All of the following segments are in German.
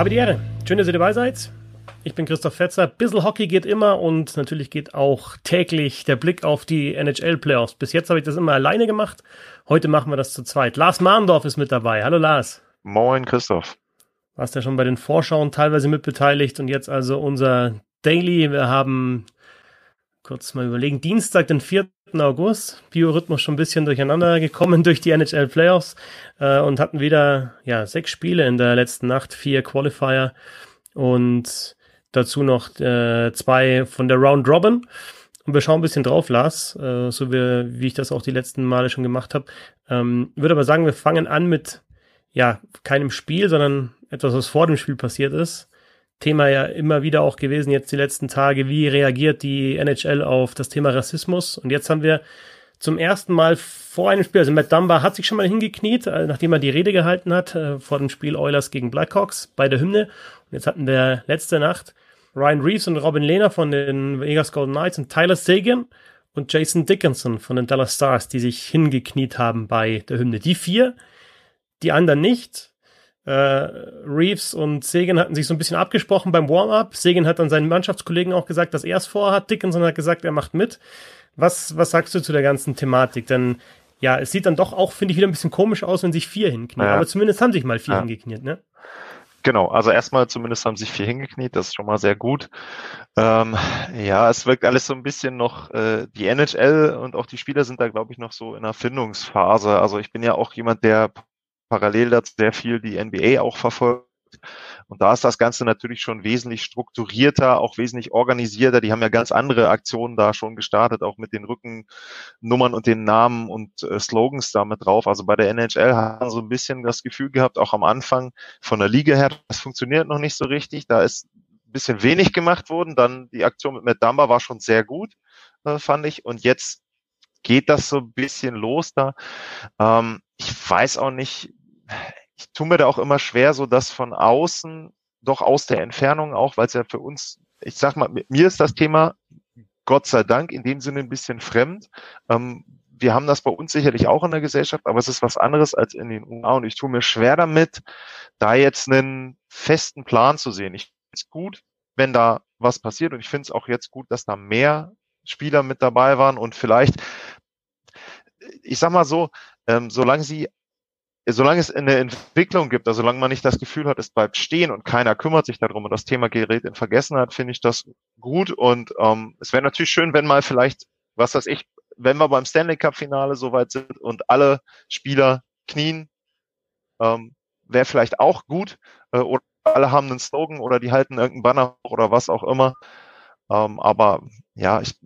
Habe die Ehre. Schön, dass ihr dabei seid. Ich bin Christoph Fetzer. Bissel Hockey geht immer und natürlich geht auch täglich der Blick auf die NHL-Playoffs. Bis jetzt habe ich das immer alleine gemacht. Heute machen wir das zu zweit. Lars Mahndorf ist mit dabei. Hallo Lars. Moin Christoph. Warst ja schon bei den Vorschauen teilweise mitbeteiligt und jetzt also unser Daily. Wir haben kurz mal überlegen, Dienstag, den 4. August, Biorhythmus schon ein bisschen durcheinander gekommen durch die NHL Playoffs äh, und hatten wieder ja, sechs Spiele in der letzten Nacht, vier Qualifier und dazu noch äh, zwei von der Round Robin. Und wir schauen ein bisschen drauf, Lars, äh, so wie, wie ich das auch die letzten Male schon gemacht habe. Ähm, würde aber sagen, wir fangen an mit ja keinem Spiel, sondern etwas, was vor dem Spiel passiert ist. Thema ja immer wieder auch gewesen jetzt die letzten Tage, wie reagiert die NHL auf das Thema Rassismus? Und jetzt haben wir zum ersten Mal vor einem Spiel, also Matt Dumba hat sich schon mal hingekniet, äh, nachdem er die Rede gehalten hat, äh, vor dem Spiel Oilers gegen Blackhawks bei der Hymne. Und jetzt hatten wir letzte Nacht Ryan Reeves und Robin Lehner von den Vegas Golden Knights und Tyler Sagan und Jason Dickinson von den Dallas Stars, die sich hingekniet haben bei der Hymne. Die vier, die anderen nicht. Äh, Reeves und Sagan hatten sich so ein bisschen abgesprochen beim Warm-up. Sagan hat dann seinen Mannschaftskollegen auch gesagt, dass er es vorhat. Dickinson hat gesagt, er macht mit. Was, was sagst du zu der ganzen Thematik? Denn ja, es sieht dann doch auch, finde ich, wieder ein bisschen komisch aus, wenn sich vier hinknien. Ja. Aber zumindest haben sich mal vier ja. hingekniet, ne? Genau, also erstmal zumindest haben sich vier hingekniet, das ist schon mal sehr gut. Ähm, ja, es wirkt alles so ein bisschen noch, äh, die NHL und auch die Spieler sind da, glaube ich, noch so in einer Findungsphase. Also ich bin ja auch jemand, der parallel dazu sehr viel die NBA auch verfolgt. Und da ist das Ganze natürlich schon wesentlich strukturierter, auch wesentlich organisierter. Die haben ja ganz andere Aktionen da schon gestartet, auch mit den Rückennummern und den Namen und äh, Slogans damit drauf. Also bei der NHL haben so ein bisschen das Gefühl gehabt, auch am Anfang von der Liga her, das funktioniert noch nicht so richtig. Da ist ein bisschen wenig gemacht worden. Dann die Aktion mit Matt war schon sehr gut, äh, fand ich. Und jetzt geht das so ein bisschen los da. Ähm, ich weiß auch nicht, ich tue mir da auch immer schwer, so dass von außen, doch aus der Entfernung auch, weil es ja für uns, ich sag mal, mir ist das Thema Gott sei Dank in dem Sinne ein bisschen fremd. Ähm, wir haben das bei uns sicherlich auch in der Gesellschaft, aber es ist was anderes als in den USA und ich tue mir schwer damit, da jetzt einen festen Plan zu sehen. Ich finde es gut, wenn da was passiert und ich finde es auch jetzt gut, dass da mehr Spieler mit dabei waren und vielleicht, ich sag mal so, ähm, solange sie solange es eine Entwicklung gibt, also solange man nicht das Gefühl hat, es bleibt stehen und keiner kümmert sich darum und das Thema gerät in Vergessenheit, finde ich das gut. Und ähm, es wäre natürlich schön, wenn mal vielleicht, was weiß ich, wenn wir beim Stanley Cup Finale soweit sind und alle Spieler knien, ähm, wäre vielleicht auch gut. Äh, oder alle haben einen Slogan oder die halten irgendeinen Banner oder was auch immer. Ähm, aber ja, ich,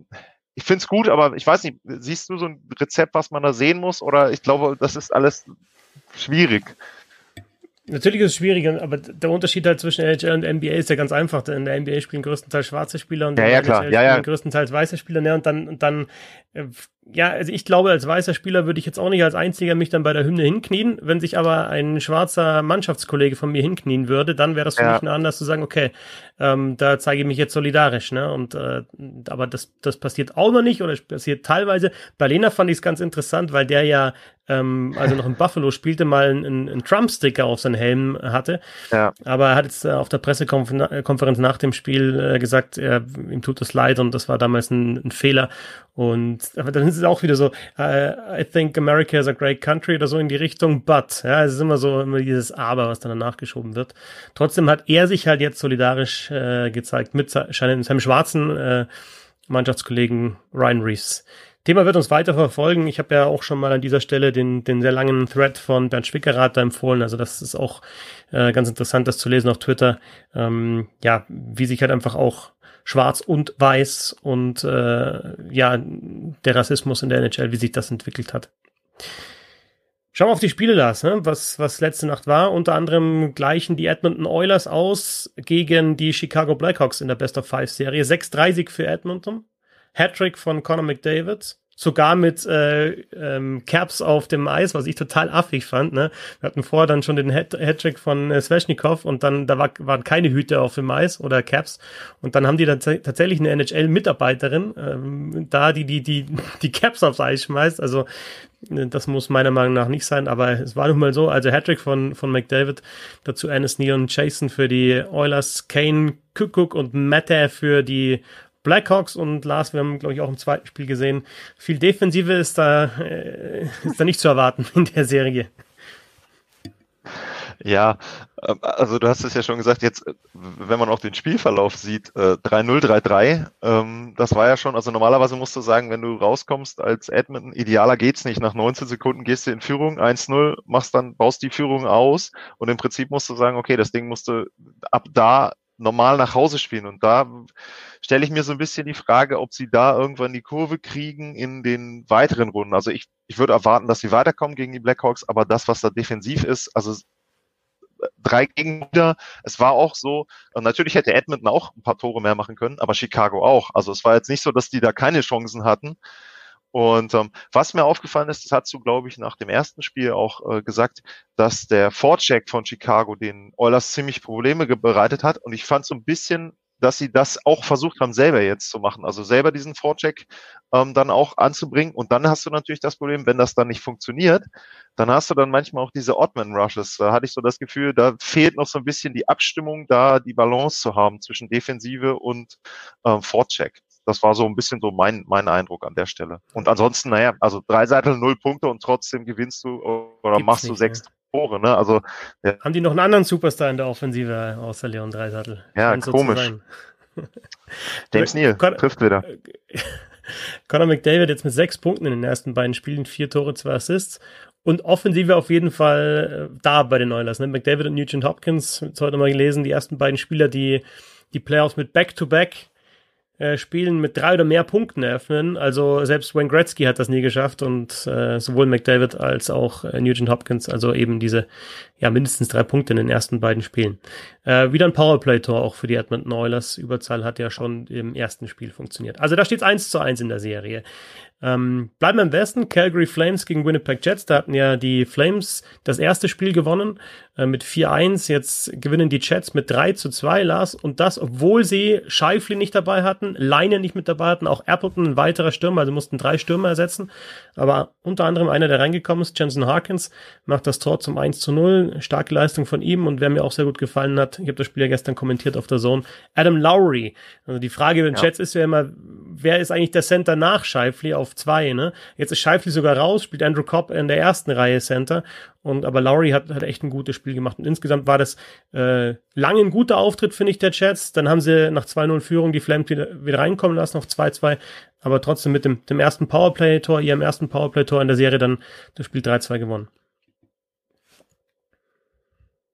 ich finde es gut, aber ich weiß nicht, siehst du so ein Rezept, was man da sehen muss? Oder ich glaube, das ist alles schwierig. Natürlich ist es schwierig, aber der Unterschied halt zwischen NHL und NBA ist ja ganz einfach. In der NBA spielen größtenteils schwarze Spieler und ja, ja, klar. Ja, ja. größtenteils weiße Spieler. Ne? Und dann, und dann äh, ja, also ich glaube, als weißer Spieler würde ich jetzt auch nicht als einziger mich dann bei der Hymne hinknien. Wenn sich aber ein schwarzer Mannschaftskollege von mir hinknien würde, dann wäre das für ja. mich eine Anlass zu sagen, okay, ähm, da zeige ich mich jetzt solidarisch. Ne? Und äh, aber das, das passiert auch noch nicht oder passiert teilweise. Bei Lena fand ich es ganz interessant, weil der ja ähm, also noch in Buffalo spielte, mal einen, einen Trump-Sticker auf seinen Helm hatte. Ja. Aber er hat jetzt äh, auf der Pressekonferenz nach dem Spiel äh, gesagt, er, ihm tut es leid und das war damals ein, ein Fehler. Und aber dann ist es auch wieder so, uh, I think America is a great country oder so in die Richtung, but. Ja, es ist immer so, immer dieses Aber, was dann danach geschoben wird. Trotzdem hat er sich halt jetzt solidarisch äh, gezeigt mit seinem schwarzen äh, Mannschaftskollegen Ryan Reeves. Thema wird uns weiter verfolgen. Ich habe ja auch schon mal an dieser Stelle den, den sehr langen Thread von Bernd Schwickerath empfohlen. Also das ist auch äh, ganz interessant, das zu lesen auf Twitter. Ähm, ja, wie sich halt einfach auch Schwarz und Weiß und äh, ja, der Rassismus in der NHL, wie sich das entwickelt hat. Schauen wir auf die Spiele, Lars, ne? was, was letzte Nacht war. Unter anderem gleichen die Edmonton Oilers aus gegen die Chicago Blackhawks in der Best of Five Serie. 6-3 Sieg für Edmonton. Hattrick von Conor McDavid. Sogar mit äh, ähm, Caps auf dem Eis, was ich total affig fand. Ne? Wir hatten vorher dann schon den Hattrick von äh, Sveshnikov und dann da war, waren keine Hüte auf dem Eis oder Caps und dann haben die dann tatsächlich eine NHL-Mitarbeiterin ähm, da, die die die die Caps aufs Eis schmeißt. Also äh, das muss meiner Meinung nach nicht sein, aber es war nun mal so. Also Hattrick von von McDavid, dazu Ennis Neon Jason für die Oilers, Kane, Kukuk und Mette für die Blackhawks und Lars, wir haben, glaube ich, auch im zweiten Spiel gesehen, viel Defensive ist da, äh, ist da nicht zu erwarten in der Serie. Ja, ähm, also du hast es ja schon gesagt, jetzt, wenn man auch den Spielverlauf sieht, 3-0, äh, 3-3, ähm, das war ja schon, also normalerweise musst du sagen, wenn du rauskommst als Edmonton, idealer geht's nicht. Nach 19 Sekunden gehst du in Führung, 1-0, machst dann, baust die Führung aus und im Prinzip musst du sagen, okay, das Ding musst du ab da normal nach Hause spielen. Und da stelle ich mir so ein bisschen die Frage, ob sie da irgendwann die Kurve kriegen in den weiteren Runden. Also ich, ich würde erwarten, dass sie weiterkommen gegen die Blackhawks, aber das, was da defensiv ist, also drei Gegenspieler, es war auch so, natürlich hätte Edmonton auch ein paar Tore mehr machen können, aber Chicago auch. Also es war jetzt nicht so, dass die da keine Chancen hatten. Und ähm, was mir aufgefallen ist, das hast du, glaube ich, nach dem ersten Spiel auch äh, gesagt, dass der Vorcheck von Chicago den Oilers ziemlich Probleme bereitet hat. Und ich fand so ein bisschen, dass sie das auch versucht haben, selber jetzt zu machen. Also selber diesen Vorcheck ähm, dann auch anzubringen. Und dann hast du natürlich das Problem, wenn das dann nicht funktioniert, dann hast du dann manchmal auch diese Oddman-Rushes. Da hatte ich so das Gefühl, da fehlt noch so ein bisschen die Abstimmung, da die Balance zu haben zwischen Defensive und ähm, Vorcheck das war so ein bisschen so mein, mein Eindruck an der Stelle. Und ansonsten, naja, also drei Seiten, null Punkte und trotzdem gewinnst du oder Gibt's machst nicht, du sechs ne? Tore, ne? Also, ja. Haben die noch einen anderen Superstar in der Offensive außer Leon Dreisattel? Ja, komisch. So James Neal trifft wieder. Conor McDavid jetzt mit sechs Punkten in den ersten beiden Spielen, vier Tore, zwei Assists. Und Offensive auf jeden Fall äh, da bei den Oilers. Ne? McDavid und Nugent Hopkins, jetzt heute mal gelesen, die ersten beiden Spieler, die die Playoffs mit Back-to-Back back äh, Spielen mit drei oder mehr Punkten eröffnen. Also selbst Wayne Gretzky hat das nie geschafft und äh, sowohl McDavid als auch äh, Nugent Hopkins, also eben diese ja mindestens drei Punkte in den ersten beiden Spielen. Äh, wieder ein Powerplay-Tor auch für die Edmonton Oilers. Überzahl hat ja schon im ersten Spiel funktioniert. Also da steht es 1 zu 1 in der Serie. Ähm, bleiben wir im Westen. Calgary Flames gegen Winnipeg Jets. Da hatten ja die Flames das erste Spiel gewonnen äh, mit 4-1. Jetzt gewinnen die Jets mit 3 zu 2, Lars. Und das, obwohl sie Scheifli nicht dabei hatten, Leine nicht mit dabei hatten, auch Appleton ein weiterer Stürmer, also mussten drei Stürmer ersetzen. Aber unter anderem einer, der reingekommen ist, Jensen Harkins, macht das Tor zum 1 zu 0. Starke Leistung von ihm. Und wer mir auch sehr gut gefallen hat, ich habe das Spiel ja gestern kommentiert auf der Zone, Adam Lowry. Also die Frage bei den ja. Jets ist ja immer, wer ist eigentlich der Center nach Scheifli auf zwei, ne? Jetzt ist Scheifli sogar raus, spielt Andrew Cobb in der ersten Reihe Center. Und aber Lowry hat, hat echt ein gutes Spiel gemacht. Und insgesamt war das äh, lange ein guter Auftritt, finde ich, der Jets. Dann haben sie nach 2-0 Führung die Flames wieder, wieder reinkommen lassen auf 2-2. Aber trotzdem mit dem, dem ersten Powerplay-Tor, ihrem ersten Powerplay-Tor in der Serie dann das Spiel 3-2 gewonnen.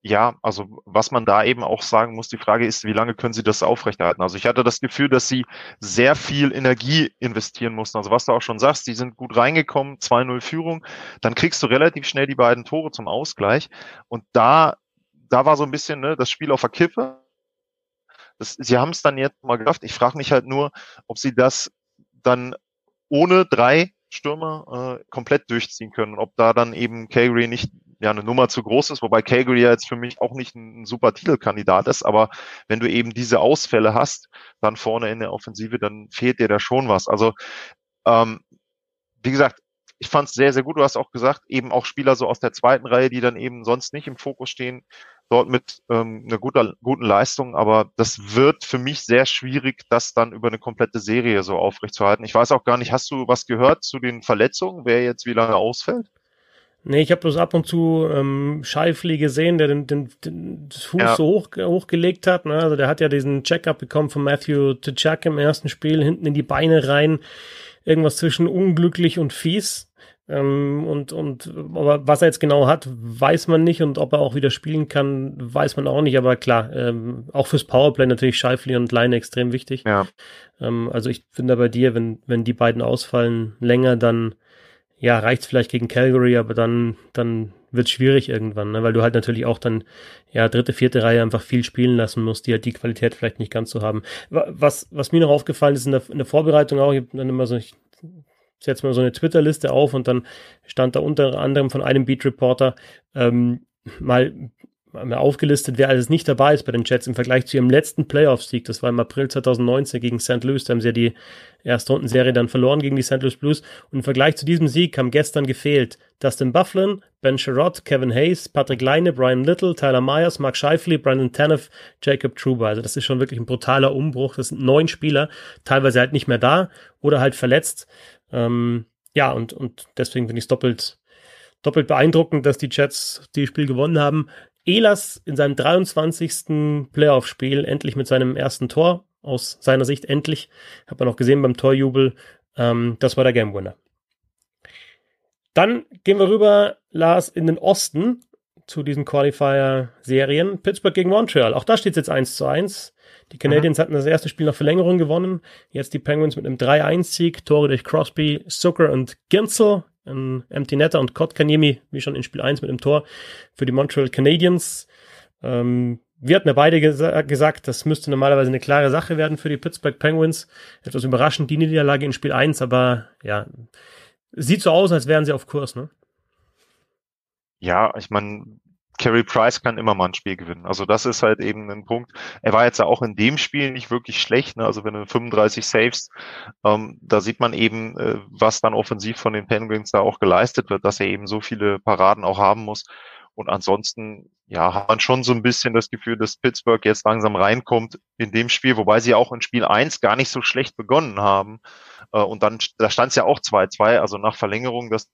Ja, also was man da eben auch sagen muss, die Frage ist, wie lange können sie das aufrechterhalten? Also ich hatte das Gefühl, dass sie sehr viel Energie investieren mussten. Also was du auch schon sagst, die sind gut reingekommen, 2-0 Führung, dann kriegst du relativ schnell die beiden Tore zum Ausgleich. Und da, da war so ein bisschen ne, das Spiel auf der Kippe. Das, sie haben es dann jetzt mal geschafft. Ich frage mich halt nur, ob sie das dann ohne drei Stürmer äh, komplett durchziehen können. Ob da dann eben Calgary nicht ja eine Nummer zu groß ist, wobei Calgary ja jetzt für mich auch nicht ein, ein super Titelkandidat ist, aber wenn du eben diese Ausfälle hast, dann vorne in der Offensive, dann fehlt dir da schon was. Also ähm, wie gesagt, ich fand es sehr, sehr gut. Du hast auch gesagt, eben auch Spieler so aus der zweiten Reihe, die dann eben sonst nicht im Fokus stehen, dort mit ähm, einer guter, guten Leistung. Aber das wird für mich sehr schwierig, das dann über eine komplette Serie so aufrechtzuerhalten. Ich weiß auch gar nicht, hast du was gehört zu den Verletzungen, wer jetzt wie lange ausfällt? Nee, ich habe bloß ab und zu ähm, Scheifli gesehen, der den, den, den Fuß ja. so hoch, hochgelegt hat. Ne? Also der hat ja diesen Check-up bekommen von Matthew Tchak im ersten Spiel, hinten in die Beine rein. Irgendwas zwischen unglücklich und fies. Ähm, und, und aber was er jetzt genau hat, weiß man nicht. Und ob er auch wieder spielen kann, weiß man auch nicht. Aber klar, ähm, auch fürs Powerplay natürlich Scheifli und Leine extrem wichtig. Ja. Ähm, also ich finde bei dir, wenn, wenn die beiden ausfallen länger, dann ja, reicht's vielleicht gegen Calgary, aber dann, dann wird's schwierig irgendwann, ne? weil du halt natürlich auch dann, ja, dritte, vierte Reihe einfach viel spielen lassen musst, die halt die Qualität vielleicht nicht ganz so haben. Was, was mir noch aufgefallen ist in der, in der Vorbereitung auch, ich habe dann immer so, ich setze mir so eine Twitter-Liste auf und dann stand da unter anderem von einem Beat-Reporter ähm, mal mal aufgelistet, wer alles nicht dabei ist bei den Jets im Vergleich zu ihrem letzten Playoff-Sieg. Das war im April 2019 gegen St. Louis. Da haben sie ja die erste Rundenserie dann verloren gegen die St. Louis Blues. Und im Vergleich zu diesem Sieg haben gestern gefehlt Dustin Bufflin, Ben Sherrod, Kevin Hayes, Patrick Leine, Brian Little, Tyler Myers, Mark Scheifele, Brandon Tanev, Jacob Truba. Also das ist schon wirklich ein brutaler Umbruch. Das sind neun Spieler, teilweise halt nicht mehr da oder halt verletzt. Ähm, ja, und, und deswegen finde ich es doppelt, doppelt beeindruckend, dass die Jets die Spiel gewonnen haben. Elas in seinem 23. Playoff-Spiel endlich mit seinem ersten Tor, aus seiner Sicht endlich, hat man auch gesehen beim Torjubel, ähm, das war der Game Winner. Dann gehen wir rüber, Lars, in den Osten zu diesen Qualifier-Serien. Pittsburgh gegen Montreal. Auch da steht es jetzt 1 zu 1. Die Canadiens mhm. hatten das erste Spiel nach Verlängerung gewonnen. Jetzt die Penguins mit einem 3-1-Sieg. Tore durch Crosby, Zucker und Ginzel. Ein Empty Netter und Kotkaniemi, wie schon in Spiel 1 mit dem Tor für die Montreal Canadiens. Ähm, wir hatten ja beide gesa gesagt, das müsste normalerweise eine klare Sache werden für die Pittsburgh Penguins. Etwas überraschend die Niederlage in Spiel 1, aber ja, sieht so aus, als wären sie auf Kurs, ne? Ja, ich meine, Carey Price kann immer mal ein Spiel gewinnen. Also das ist halt eben ein Punkt. Er war jetzt ja auch in dem Spiel nicht wirklich schlecht. Ne? Also wenn du 35 Saves, ähm, da sieht man eben, äh, was dann offensiv von den Penguins da auch geleistet wird, dass er eben so viele Paraden auch haben muss. Und ansonsten, ja, hat man schon so ein bisschen das Gefühl, dass Pittsburgh jetzt langsam reinkommt in dem Spiel, wobei sie auch in Spiel 1 gar nicht so schlecht begonnen haben. Äh, und dann, da stand es ja auch 2-2, also nach Verlängerung das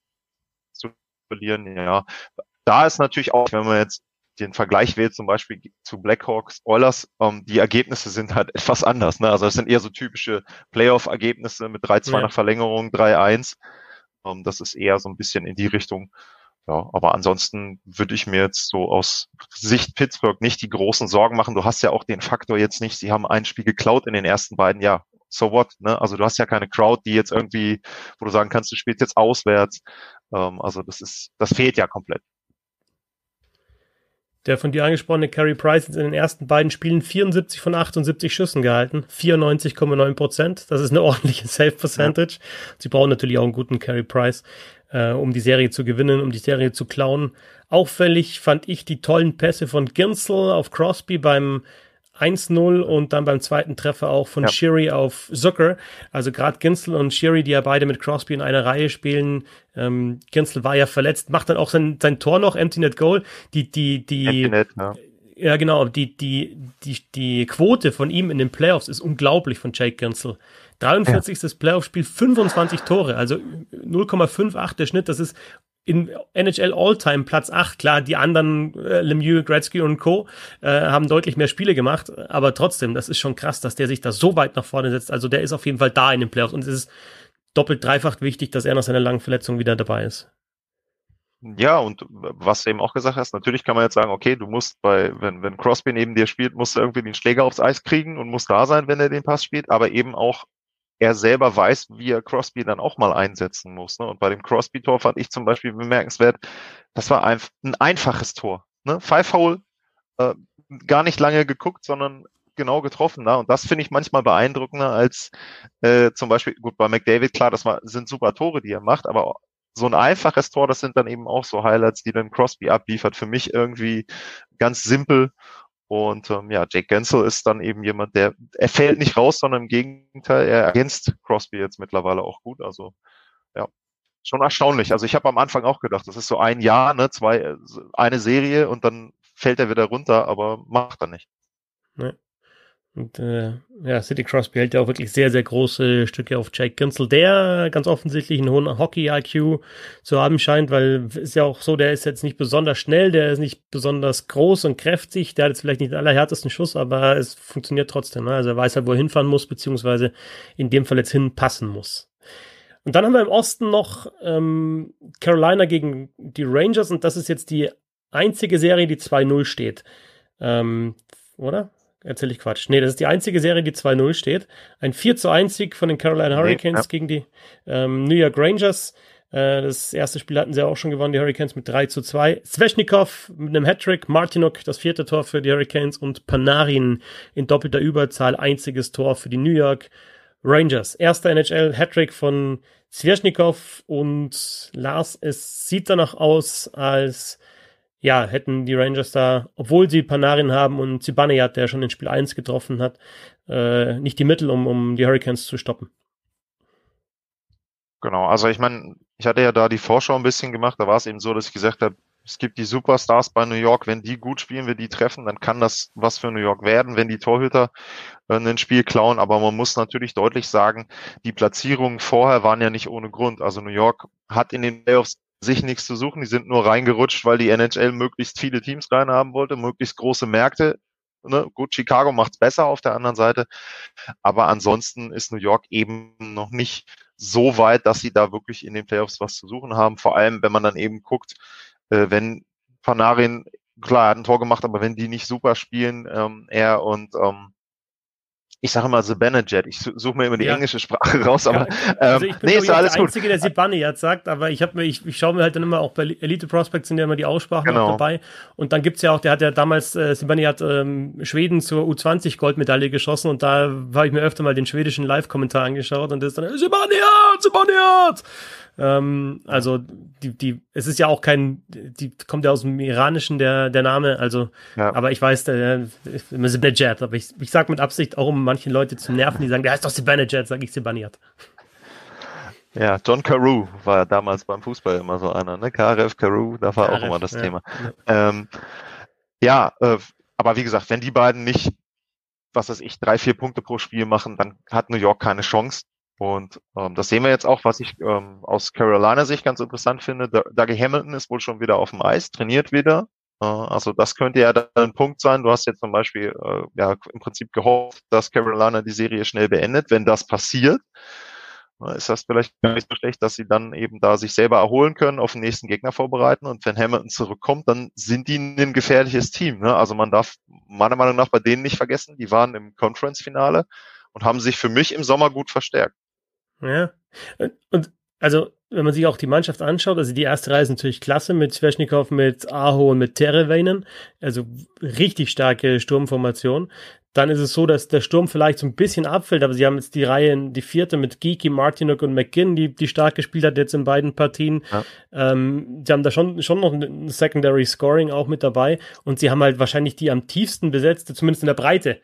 zu verlieren, ja, da ist natürlich auch, wenn man jetzt den Vergleich wählt, zum Beispiel zu Blackhawks, Oilers, ähm, die Ergebnisse sind halt etwas anders. Ne? Also das sind eher so typische Playoff-Ergebnisse mit 3-2 ja. nach Verlängerung, 3-1. Ähm, das ist eher so ein bisschen in die Richtung. Ja, aber ansonsten würde ich mir jetzt so aus Sicht Pittsburgh nicht die großen Sorgen machen. Du hast ja auch den Faktor jetzt nicht, sie haben ein Spiel geklaut in den ersten beiden, ja, so what, ne? Also du hast ja keine Crowd, die jetzt irgendwie, wo du sagen kannst, du spielst jetzt auswärts. Ähm, also das ist, das fehlt ja komplett. Der von dir angesprochene Carey Price ist in den ersten beiden Spielen 74 von 78 Schüssen gehalten. 94,9 Prozent. Das ist eine ordentliche Save Percentage. Ja. Sie brauchen natürlich auch einen guten Carey Price, äh, um die Serie zu gewinnen, um die Serie zu klauen. Auffällig fand ich die tollen Pässe von Ginsel auf Crosby beim 1-0 und dann beim zweiten Treffer auch von ja. Shiri auf Zucker. Also gerade Ginsel und Shiri, die ja beide mit Crosby in einer Reihe spielen. Ähm, Ginsel war ja verletzt, macht dann auch sein, sein Tor noch, Empty Net Goal. Die, die, die, Net, ja. ja. genau, die, die, die, die Quote von ihm in den Playoffs ist unglaublich von Jake Ginsel. 43. Ja. Playoff-Spiel, 25 Tore, also 0,58 der Schnitt, das ist in NHL All-Time Platz 8. Klar, die anderen, äh, Lemieux, Gretzky und Co. Äh, haben deutlich mehr Spiele gemacht, aber trotzdem, das ist schon krass, dass der sich da so weit nach vorne setzt. Also der ist auf jeden Fall da in den Playoffs und es ist doppelt, dreifach wichtig, dass er nach seiner langen Verletzung wieder dabei ist. Ja, und was du eben auch gesagt hast, natürlich kann man jetzt sagen, okay, du musst bei, wenn, wenn Crosby neben dir spielt, musst du irgendwie den Schläger aufs Eis kriegen und musst da sein, wenn er den Pass spielt, aber eben auch er selber weiß, wie er Crosby dann auch mal einsetzen muss. Ne? Und bei dem Crosby-Tor fand ich zum Beispiel bemerkenswert, das war ein, ein einfaches Tor. Ne? Five Hole, äh, gar nicht lange geguckt, sondern genau getroffen. Ne? Und das finde ich manchmal beeindruckender als äh, zum Beispiel, gut, bei McDavid, klar, das war, sind super Tore, die er macht, aber so ein einfaches Tor, das sind dann eben auch so Highlights, die dann Crosby abliefert. Für mich irgendwie ganz simpel und ähm, ja, Jake Gensel ist dann eben jemand, der, er fällt nicht raus, sondern im Gegenteil, er ergänzt Crosby jetzt mittlerweile auch gut. Also ja, schon erstaunlich. Also ich habe am Anfang auch gedacht, das ist so ein Jahr, ne, zwei, eine Serie und dann fällt er wieder runter, aber macht er nicht. Nee. Und äh, ja, City Crosby hält ja auch wirklich sehr, sehr große Stücke auf Jake Ginsel, der ganz offensichtlich einen hohen Hockey-IQ zu haben scheint, weil ist ja auch so, der ist jetzt nicht besonders schnell, der ist nicht besonders groß und kräftig, der hat jetzt vielleicht nicht den allerhärtesten Schuss, aber es funktioniert trotzdem. Ne? Also er weiß halt, wo er hinfahren muss, beziehungsweise in dem Fall jetzt hinpassen muss. Und dann haben wir im Osten noch ähm, Carolina gegen die Rangers und das ist jetzt die einzige Serie, die 2-0 steht. Ähm, oder? Erzähle ich Quatsch. Nee, das ist die einzige Serie, die 2-0 steht. Ein 4 zu 1 Sieg von den Carolina Hurricanes nee, ja. gegen die ähm, New York Rangers. Äh, das erste Spiel hatten sie auch schon gewonnen, die Hurricanes mit 3 zu 2. Sveshnikov mit einem Hattrick, Martinuk das vierte Tor für die Hurricanes und Panarin in doppelter Überzahl einziges Tor für die New York Rangers. Erster NHL-Hattrick von Sveshnikov und Lars, es sieht danach aus, als ja, hätten die Rangers da, obwohl sie Panarin haben und Zibanejad, der schon in Spiel 1 getroffen hat, äh, nicht die Mittel, um, um die Hurricanes zu stoppen. Genau, also ich meine, ich hatte ja da die Vorschau ein bisschen gemacht, da war es eben so, dass ich gesagt habe, es gibt die Superstars bei New York, wenn die gut spielen, wir die treffen, dann kann das was für New York werden, wenn die Torhüter äh, ein Spiel klauen. Aber man muss natürlich deutlich sagen, die Platzierungen vorher waren ja nicht ohne Grund. Also New York hat in den Playoffs sich nichts zu suchen. Die sind nur reingerutscht, weil die NHL möglichst viele Teams reinhaben wollte, möglichst große Märkte. Ne? Gut, Chicago macht's besser auf der anderen Seite. Aber ansonsten ist New York eben noch nicht so weit, dass sie da wirklich in den Playoffs was zu suchen haben. Vor allem, wenn man dann eben guckt, äh, wenn Panarin, klar, hat ein Tor gemacht, aber wenn die nicht super spielen, ähm, er und ähm, ich sage immer Zibanejad, ich suche mir immer die ja. englische Sprache raus, aber ja. also ähm, ich bin nee, ist alles der gut. Einzige, der Zibanejad sagt, aber ich habe mir, ich, ich schaue mir halt dann immer auch bei Elite Prospects sind ja immer die Aussprachen genau. dabei und dann gibt's ja auch, der hat ja damals äh, Zibanejad ähm, Schweden zur U20 Goldmedaille geschossen und da habe ich mir öfter mal den schwedischen Live-Kommentar angeschaut und das ist dann Zibanejad, Zibanejad ähm, also die, die, es ist ja auch kein, die kommt ja aus dem Iranischen der, der Name, also, ja. aber ich weiß, der, Jet, aber ich, ich sag mit Absicht auch, um manche Leute zu nerven, die sagen, der heißt doch Jet, sage ich Sebaniat. Ja, John Carew war damals beim Fußball immer so einer, ne? KRF Carew, da war KRF, auch immer das ja. Thema. Ja, ähm, ja äh, aber wie gesagt, wenn die beiden nicht, was weiß ich, drei, vier Punkte pro Spiel machen, dann hat New York keine Chance. Und ähm, das sehen wir jetzt auch, was ich ähm, aus Carolina Sicht ganz interessant finde. Dougie Hamilton ist wohl schon wieder auf dem Eis, trainiert wieder. Äh, also das könnte ja dann ein Punkt sein. Du hast jetzt zum Beispiel äh, ja im Prinzip gehofft, dass Carolina die Serie schnell beendet. Wenn das passiert, äh, ist das vielleicht gar nicht so schlecht, dass sie dann eben da sich selber erholen können, auf den nächsten Gegner vorbereiten. Und wenn Hamilton zurückkommt, dann sind die ein gefährliches Team. Ne? Also man darf meiner Meinung nach bei denen nicht vergessen, die waren im Conference-Finale und haben sich für mich im Sommer gut verstärkt. Ja. Und also, wenn man sich auch die Mannschaft anschaut, also die erste Reihe ist natürlich klasse mit Sveshnikov, mit Aho und mit Terevainen. Also richtig starke Sturmformation. Dann ist es so, dass der Sturm vielleicht so ein bisschen abfällt, aber sie haben jetzt die Reihe, die vierte mit Geeky, Martinuk und McGinn, die, die stark gespielt hat jetzt in beiden Partien. Ja. Ähm, sie haben da schon, schon noch ein Secondary Scoring auch mit dabei und sie haben halt wahrscheinlich die am tiefsten besetzte, zumindest in der Breite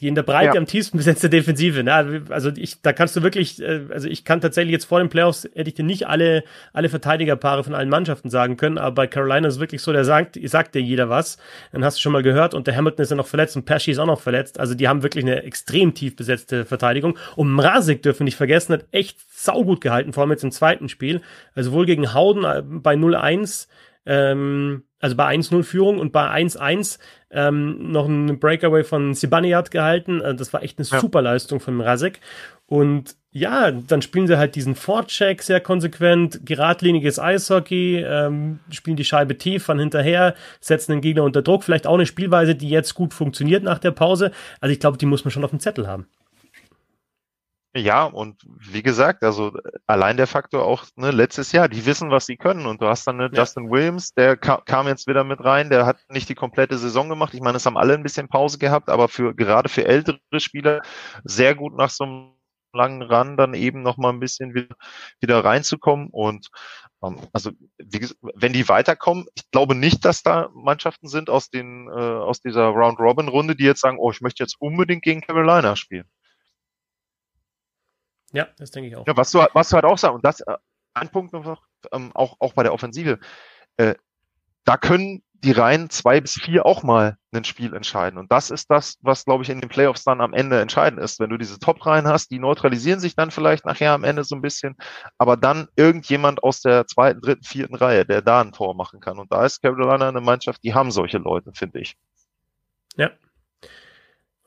die in der Breite ja. am tiefsten besetzte Defensive. Ne? Also ich, da kannst du wirklich, äh, also ich kann tatsächlich jetzt vor den Playoffs hätte ich dir nicht alle, alle Verteidigerpaare von allen Mannschaften sagen können, aber bei Carolina ist es wirklich so, der sagt, sagt dir jeder was. Dann hast du schon mal gehört und der Hamilton ist ja noch verletzt und Pesci ist auch noch verletzt. Also die haben wirklich eine extrem tief besetzte Verteidigung. Und Mrazek dürfen wir nicht vergessen, hat echt saugut gehalten, vor allem jetzt im zweiten Spiel. Also wohl gegen Howden äh, bei 0-1 ähm, also bei 1-0 Führung und bei 1-1 ähm, noch ein Breakaway von Sibaniat gehalten. Also das war echt eine ja. super Leistung von Rasek. Und ja, dann spielen sie halt diesen Vorcheck sehr konsequent, geradliniges Eishockey, ähm, spielen die Scheibe tief von hinterher, setzen den Gegner unter Druck. Vielleicht auch eine Spielweise, die jetzt gut funktioniert nach der Pause. Also ich glaube, die muss man schon auf dem Zettel haben. Ja, und wie gesagt, also allein der Faktor auch ne, letztes Jahr, die wissen, was sie können. Und du hast dann ne, ja. Justin Williams, der ka kam jetzt wieder mit rein, der hat nicht die komplette Saison gemacht. Ich meine, es haben alle ein bisschen Pause gehabt, aber für gerade für ältere Spieler sehr gut nach so einem langen Run dann eben noch mal ein bisschen wieder, wieder reinzukommen. Und ähm, also wie, wenn die weiterkommen, ich glaube nicht, dass da Mannschaften sind aus den äh, aus dieser Round Robin Runde, die jetzt sagen, oh, ich möchte jetzt unbedingt gegen Carolina spielen. Ja, das denke ich auch. Ja, was du, was du halt auch sagst, und das, äh, ein Punkt noch, ähm, auch, auch bei der Offensive, äh, da können die Reihen zwei bis vier auch mal ein Spiel entscheiden. Und das ist das, was, glaube ich, in den Playoffs dann am Ende entscheidend ist. Wenn du diese Top-Reihen hast, die neutralisieren sich dann vielleicht nachher am Ende so ein bisschen, aber dann irgendjemand aus der zweiten, dritten, vierten Reihe, der da ein Tor machen kann. Und da ist Carolina eine Mannschaft, die haben solche Leute, finde ich. Ja,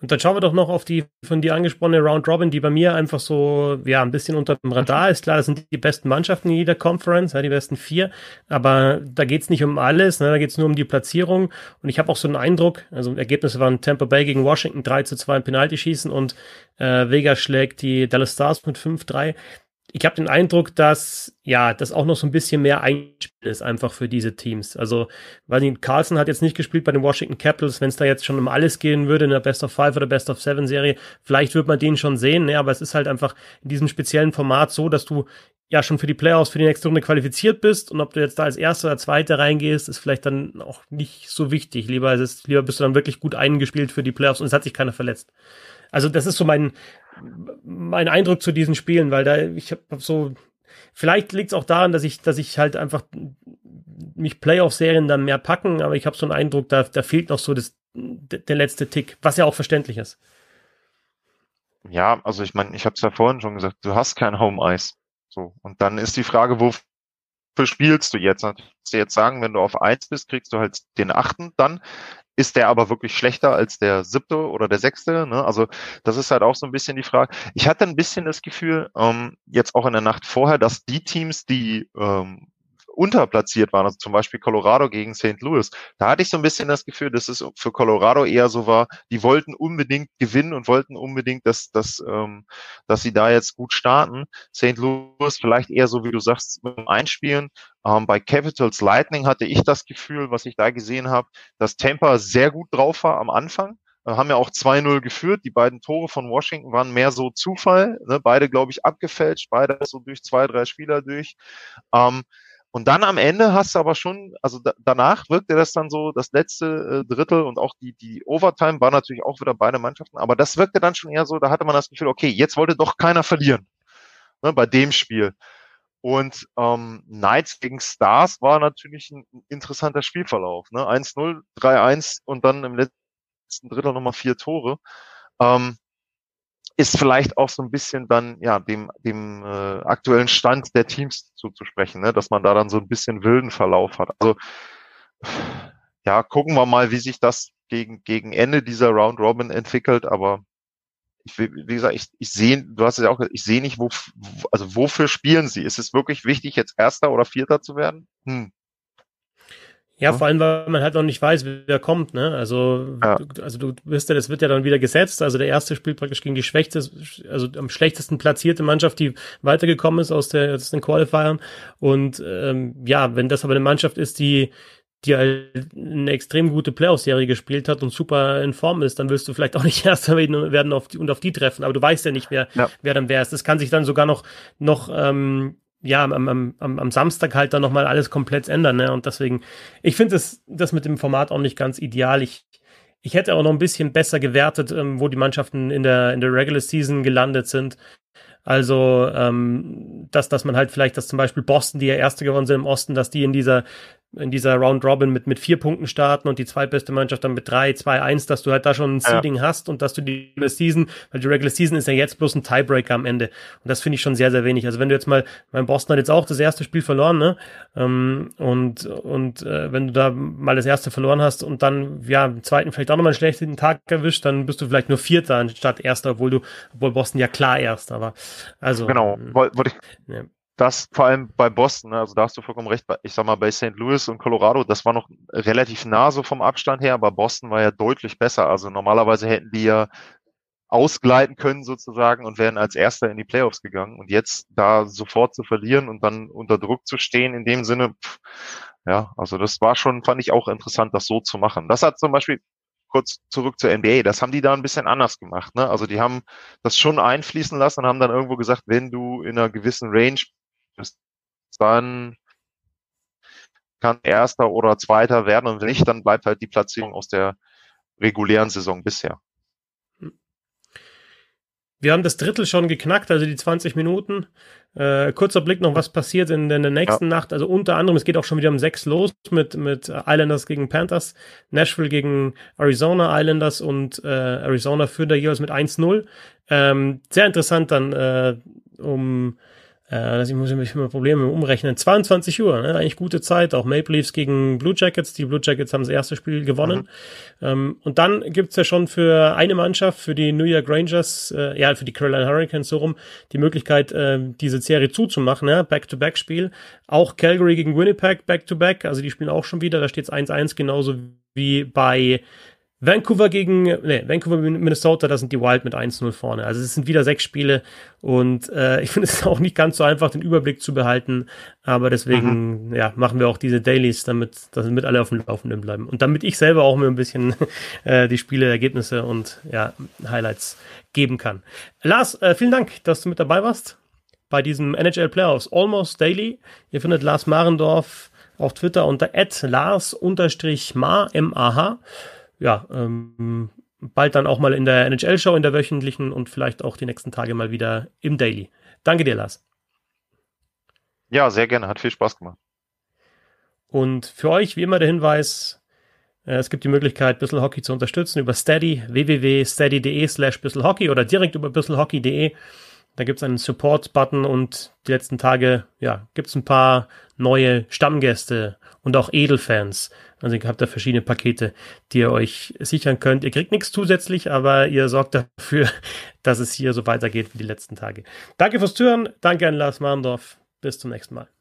und dann schauen wir doch noch auf die von dir angesprochene Round Robin, die bei mir einfach so, ja, ein bisschen unter dem Radar ist. Klar, das sind die besten Mannschaften in jeder Conference, ja, die besten vier. Aber da geht's nicht um alles, ne, da geht's nur um die Platzierung. Und ich habe auch so einen Eindruck, also Ergebnisse waren Tampa Bay gegen Washington 3 zu 2 im Penalty schießen und äh, Vegas schlägt die Dallas Stars mit 5-3 ich habe den Eindruck, dass ja, das auch noch so ein bisschen mehr eingespielt ist einfach für diese Teams. Also, weil die Carlson hat jetzt nicht gespielt bei den Washington Capitals, wenn es da jetzt schon um alles gehen würde in der Best of Five oder Best of Seven Serie, vielleicht wird man den schon sehen, ne? aber es ist halt einfach in diesem speziellen Format so, dass du ja schon für die Playoffs für die nächste Runde qualifiziert bist und ob du jetzt da als Erster oder Zweiter reingehst, ist vielleicht dann auch nicht so wichtig. Lieber ist es, lieber bist du dann wirklich gut eingespielt für die Playoffs und es hat sich keiner verletzt. Also das ist so mein, mein Eindruck zu diesen Spielen, weil da ich habe so vielleicht liegt es auch daran, dass ich dass ich halt einfach mich Playoff-Serien dann mehr packen, aber ich habe so einen Eindruck, da da fehlt noch so das der letzte Tick, was ja auch verständlich ist. Ja, also ich meine, ich habe es ja vorhin schon gesagt, du hast kein Home Ice. So und dann ist die Frage, wofür spielst du jetzt? Du jetzt sagen, wenn du auf eins bist, kriegst du halt den achten dann ist der aber wirklich schlechter als der siebte oder der sechste? Ne? Also das ist halt auch so ein bisschen die Frage. Ich hatte ein bisschen das Gefühl, ähm, jetzt auch in der Nacht vorher, dass die Teams, die ähm, unterplatziert waren, also zum Beispiel Colorado gegen St. Louis, da hatte ich so ein bisschen das Gefühl, dass es für Colorado eher so war, die wollten unbedingt gewinnen und wollten unbedingt, dass, dass, ähm, dass sie da jetzt gut starten. St. Louis vielleicht eher so, wie du sagst, Einspielen. Ähm, bei Capitals Lightning hatte ich das Gefühl, was ich da gesehen habe, dass Tampa sehr gut drauf war am Anfang äh, haben ja auch 2-0 geführt. Die beiden Tore von Washington waren mehr so Zufall. Ne? Beide, glaube ich, abgefälscht, beide so durch zwei, drei Spieler durch. Ähm, und dann am Ende hast du aber schon, also da, danach wirkte das dann so, das letzte äh, Drittel und auch die, die Overtime war natürlich auch wieder beide Mannschaften, aber das wirkte dann schon eher so, da hatte man das Gefühl, okay, jetzt wollte doch keiner verlieren ne, bei dem Spiel. Und ähm, Knights gegen Stars war natürlich ein interessanter Spielverlauf. Ne? 1-0, 3-1 und dann im letzten Drittel nochmal vier Tore. Ähm, ist vielleicht auch so ein bisschen dann ja dem dem äh, aktuellen Stand der Teams zuzusprechen, ne? dass man da dann so ein bisschen wilden Verlauf hat. Also ja, gucken wir mal, wie sich das gegen gegen Ende dieser Round Robin entwickelt, aber ich wie gesagt, ich, ich sehe, du hast es ja auch gesagt, ich sehe nicht, wo, also wofür spielen sie? Ist es wirklich wichtig, jetzt Erster oder Vierter zu werden? Hm. Ja, vor allem, weil man halt noch nicht weiß, wer kommt, ne? Also, ja. du, also du wirst ja, das wird ja dann wieder gesetzt. Also der erste spielt praktisch gegen die schwächste, also am schlechtesten platzierte Mannschaft, die weitergekommen ist aus, der, aus den Qualifiern. Und ähm, ja, wenn das aber eine Mannschaft ist, die die halt eine extrem gute Playoff-Serie gespielt hat und super in Form ist, dann wirst du vielleicht auch nicht Erster werden auf die, und auf die treffen. Aber du weißt ja nicht, wer, ja. wer dann wer ist. Das kann sich dann sogar noch, noch ähm, ja, am, am, am, am Samstag halt dann nochmal alles komplett ändern. Ne? Und deswegen, ich finde das, das mit dem Format auch nicht ganz ideal. Ich, ich hätte auch noch ein bisschen besser gewertet, ähm, wo die Mannschaften in der, in der Regular Season gelandet sind. Also, ähm, dass, dass man halt vielleicht, dass zum Beispiel Boston, die ja Erste geworden sind im Osten, dass die in dieser in dieser Round Robin mit, mit vier Punkten starten und die zweitbeste Mannschaft dann mit drei, zwei, eins, dass du halt da schon ein Seeding ja. hast und dass du die Regular Season, weil die Regular Season ist ja jetzt bloß ein Tiebreaker am Ende. Und das finde ich schon sehr, sehr wenig. Also wenn du jetzt mal, mein Boston hat jetzt auch das erste Spiel verloren, ne? Ähm, und und äh, wenn du da mal das erste verloren hast und dann, ja, im zweiten vielleicht auch nochmal einen schlechten Tag erwischt, dann bist du vielleicht nur Vierter anstatt Erster, obwohl du, obwohl Boston ja klar Erster war. Also. Genau, ähm, wollte ich. Ja das vor allem bei Boston, ne, also da hast du vollkommen recht, ich sag mal bei St. Louis und Colorado, das war noch relativ nah so vom Abstand her, aber Boston war ja deutlich besser. Also normalerweise hätten die ja ausgleiten können sozusagen und wären als Erster in die Playoffs gegangen. Und jetzt da sofort zu verlieren und dann unter Druck zu stehen, in dem Sinne, pff, ja, also das war schon, fand ich auch interessant, das so zu machen. Das hat zum Beispiel kurz zurück zur NBA. Das haben die da ein bisschen anders gemacht. Ne? Also die haben das schon einfließen lassen und haben dann irgendwo gesagt, wenn du in einer gewissen Range dann kann Erster oder Zweiter werden und wenn nicht, dann bleibt halt die Platzierung aus der regulären Saison bisher. Wir haben das Drittel schon geknackt, also die 20 Minuten. Äh, kurzer Blick noch, was passiert in, in der nächsten ja. Nacht. Also unter anderem, es geht auch schon wieder um sechs los mit, mit Islanders gegen Panthers, Nashville gegen Arizona Islanders und äh, Arizona führt da jeweils mit 1-0. Ähm, sehr interessant dann äh, um äh, ich muss mich immer Probleme umrechnen. 22 Uhr, ne? eigentlich gute Zeit. Auch Maple Leafs gegen Blue Jackets. Die Blue Jackets haben das erste Spiel gewonnen. Mhm. Ähm, und dann gibt's ja schon für eine Mannschaft, für die New York Rangers, äh, ja, für die Carolina Hurricanes so rum, die Möglichkeit, äh, diese Serie zuzumachen, ja? Back-to-Back-Spiel. Auch Calgary gegen Winnipeg, Back-to-Back. Also die spielen auch schon wieder. Da steht's 1-1, genauso wie bei Vancouver gegen, nee, Vancouver Minnesota, da sind die Wild mit 1-0 vorne. Also es sind wieder sechs Spiele und äh, ich finde es auch nicht ganz so einfach, den Überblick zu behalten. Aber deswegen, mhm. ja, machen wir auch diese Dailies, damit, damit alle auf dem Laufenden bleiben. Und damit ich selber auch mir ein bisschen äh, die Spiele, Ergebnisse und ja, Highlights geben kann. Lars, äh, vielen Dank, dass du mit dabei warst bei diesem NHL Playoffs Almost Daily. Ihr findet Lars Marendorf auf Twitter unter lars-mar, M-A-H ja, ähm, bald dann auch mal in der NHL-Show, in der wöchentlichen und vielleicht auch die nächsten Tage mal wieder im Daily. Danke dir, Lars. Ja, sehr gerne. Hat viel Spaß gemacht. Und für euch, wie immer, der Hinweis, äh, es gibt die Möglichkeit, Bissl Hockey zu unterstützen über Steady, www.steady.de slash Hockey oder direkt über bisselhockey.de. Da gibt es einen Support-Button und die letzten Tage, ja, gibt es ein paar neue Stammgäste und auch Edelfans. Also ihr habt da verschiedene Pakete, die ihr euch sichern könnt. Ihr kriegt nichts zusätzlich, aber ihr sorgt dafür, dass es hier so weitergeht wie die letzten Tage. Danke fürs Zuhören. Danke an Lars Marndorf. Bis zum nächsten Mal.